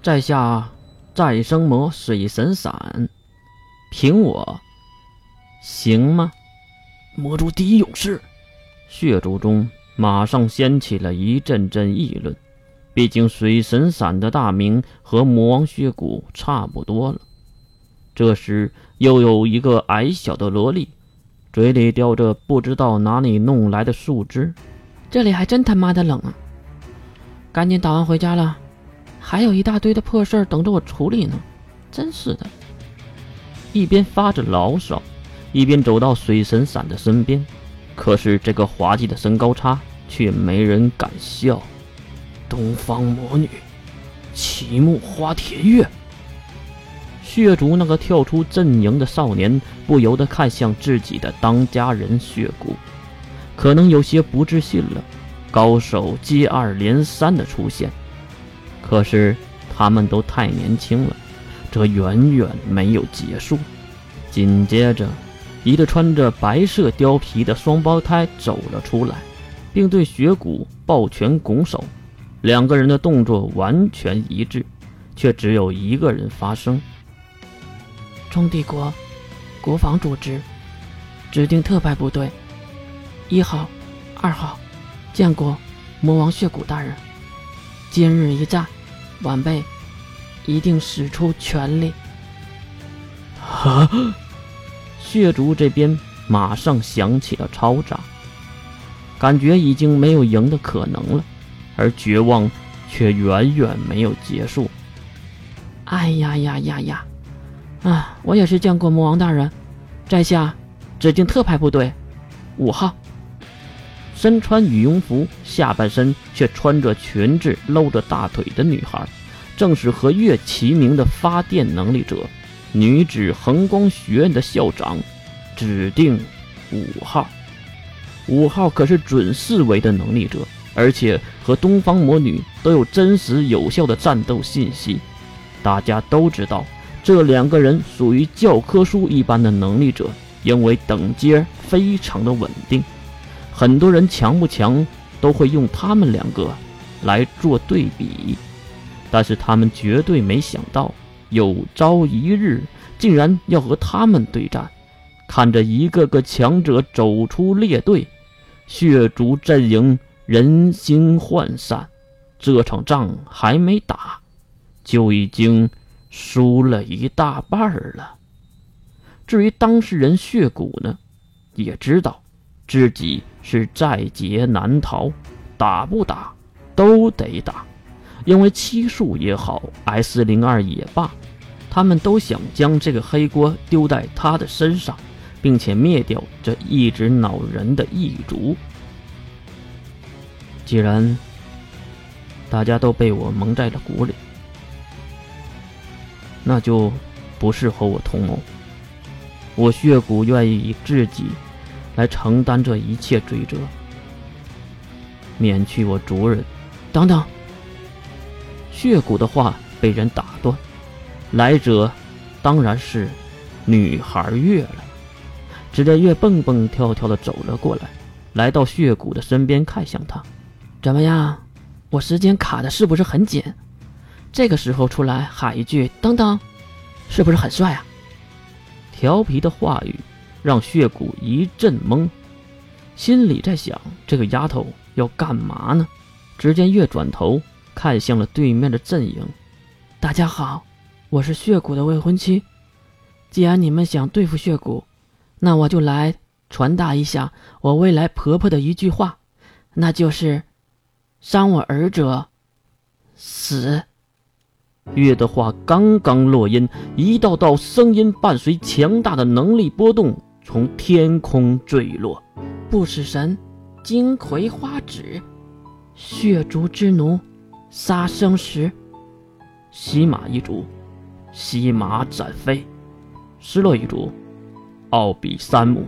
在下再生魔水神伞，凭我行吗？魔族第一勇士，血族中马上掀起了一阵阵议论。毕竟水神伞的大名和魔王血骨差不多了。这时，又有一个矮小的萝莉，嘴里叼着不知道哪里弄来的树枝。这里还真他妈的冷啊！赶紧打完回家了，还有一大堆的破事儿等着我处理呢。真是的！一边发着牢骚，一边走到水神伞的身边。可是这个滑稽的身高差，却没人敢笑。东方魔女，奇木花田月。血族那个跳出阵营的少年不由得看向自己的当家人血骨，可能有些不自信了。高手接二连三的出现，可是他们都太年轻了，这远远没有结束。紧接着，一个穿着白色貂皮的双胞胎走了出来，并对血骨抱拳拱手。两个人的动作完全一致，却只有一个人发声：“中帝国国防组织指定特派部队一号、二号，见过魔王血骨大人。今日一战，晚辈一定使出全力。”啊！血族这边马上响起了超炸，感觉已经没有赢的可能了。而绝望却远远没有结束。哎呀呀呀呀！啊，我也是见过魔王大人，在下指定特派部队五号，身穿羽绒服，下半身却穿着裙子，露着大腿的女孩，正是和月齐名的发电能力者，女子恒光学院的校长，指定五号。五号可是准四维的能力者。而且和东方魔女都有真实有效的战斗信息，大家都知道这两个人属于教科书一般的能力者，因为等阶非常的稳定，很多人强不强都会用他们两个来做对比，但是他们绝对没想到有朝一日竟然要和他们对战，看着一个个强者走出列队，血族阵营。人心涣散，这场仗还没打，就已经输了一大半了。至于当事人血骨呢，也知道自己是在劫难逃，打不打都得打，因为七术也好，S 零二也罢，他们都想将这个黑锅丢在他的身上，并且灭掉这一直恼人的异族。既然大家都被我蒙在了鼓里，那就不适合我同谋。我血骨愿意以自己来承担这一切罪责，免去我族人。等等，血骨的话被人打断。来者当然是女孩月了。只见月蹦蹦跳跳的走了过来，来到血骨的身边，看向他。怎么样？我时间卡的是不是很紧？这个时候出来喊一句“等等”，是不是很帅啊？调皮的话语让血骨一阵懵，心里在想：这个丫头要干嘛呢？只见月转头看向了对面的阵营：“大家好，我是血骨的未婚妻。既然你们想对付血骨，那我就来传达一下我未来婆婆的一句话，那就是。”伤我儿者，死。月的话刚刚落音，一道道声音伴随强大的能力波动从天空坠落。不死神，金葵花指，血族之奴，杀生石，西马一族，西马斩飞，失落一族，奥比三姆，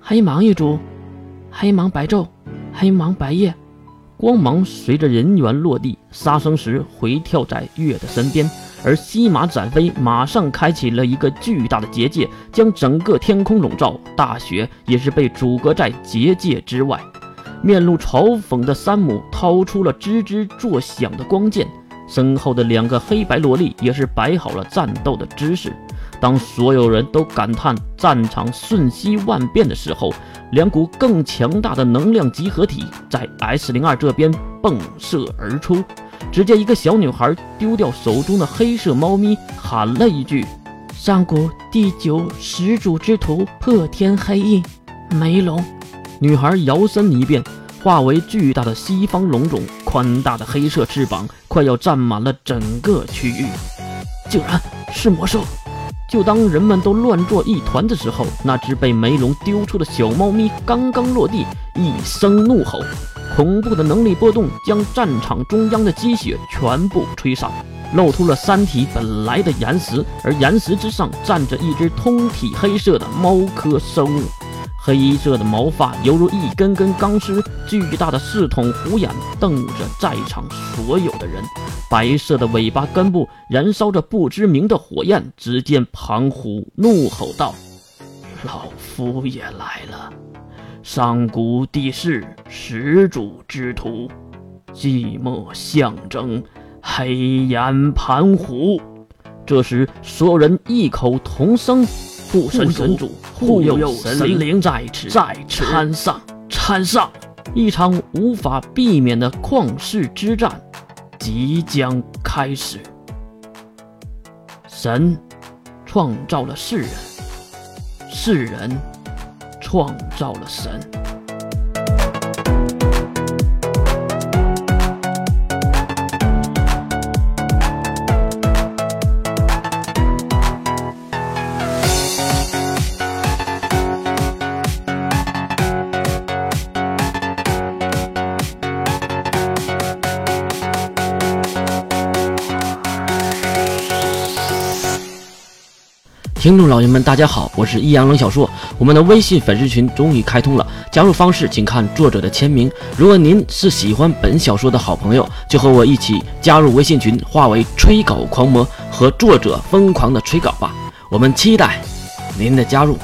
黑芒一族，黑芒白昼，黑芒白夜。光芒随着人员落地，杀生石回跳在月的身边，而西马展飞马上开启了一个巨大的结界，将整个天空笼罩。大雪也是被阻隔在结界之外。面露嘲讽的山姆掏出了吱吱作响的光剑，身后的两个黑白萝莉也是摆好了战斗的姿势。当所有人都感叹战场瞬息万变的时候，两股更强大的能量集合体在 S 零二这边迸射而出。只见一个小女孩丢掉手中的黑色猫咪，喊了一句：“上古第九始祖之徒，破天黑翼，梅龙。”女孩摇身一变，化为巨大的西方龙种，宽大的黑色翅膀快要占满了整个区域。竟然是魔兽！就当人们都乱作一团的时候，那只被梅龙丢出的小猫咪刚刚落地，一声怒吼，恐怖的能力波动将战场中央的积雪全部吹散，露出了山体本来的岩石，而岩石之上站着一只通体黑色的猫科生物。黑色的毛发犹如一根根钢丝，巨大的四筒虎眼瞪着在场所有的人。白色的尾巴根部燃烧着不知名的火焰。只见庞虎怒吼道：“老夫也来了！上古第四始祖之徒，寂寞象征，黑岩盘虎。”这时，所有人异口同声。护神神主，护佑神灵在此，在此参上，参上！一场无法避免的旷世之战即将开始。神创造了世人，世人创造了神。听众老爷们，大家好，我是易阳冷小说。我们的微信粉丝群终于开通了，加入方式请看作者的签名。如果您是喜欢本小说的好朋友，就和我一起加入微信群，化为吹稿狂魔，和作者疯狂的吹稿吧。我们期待您的加入。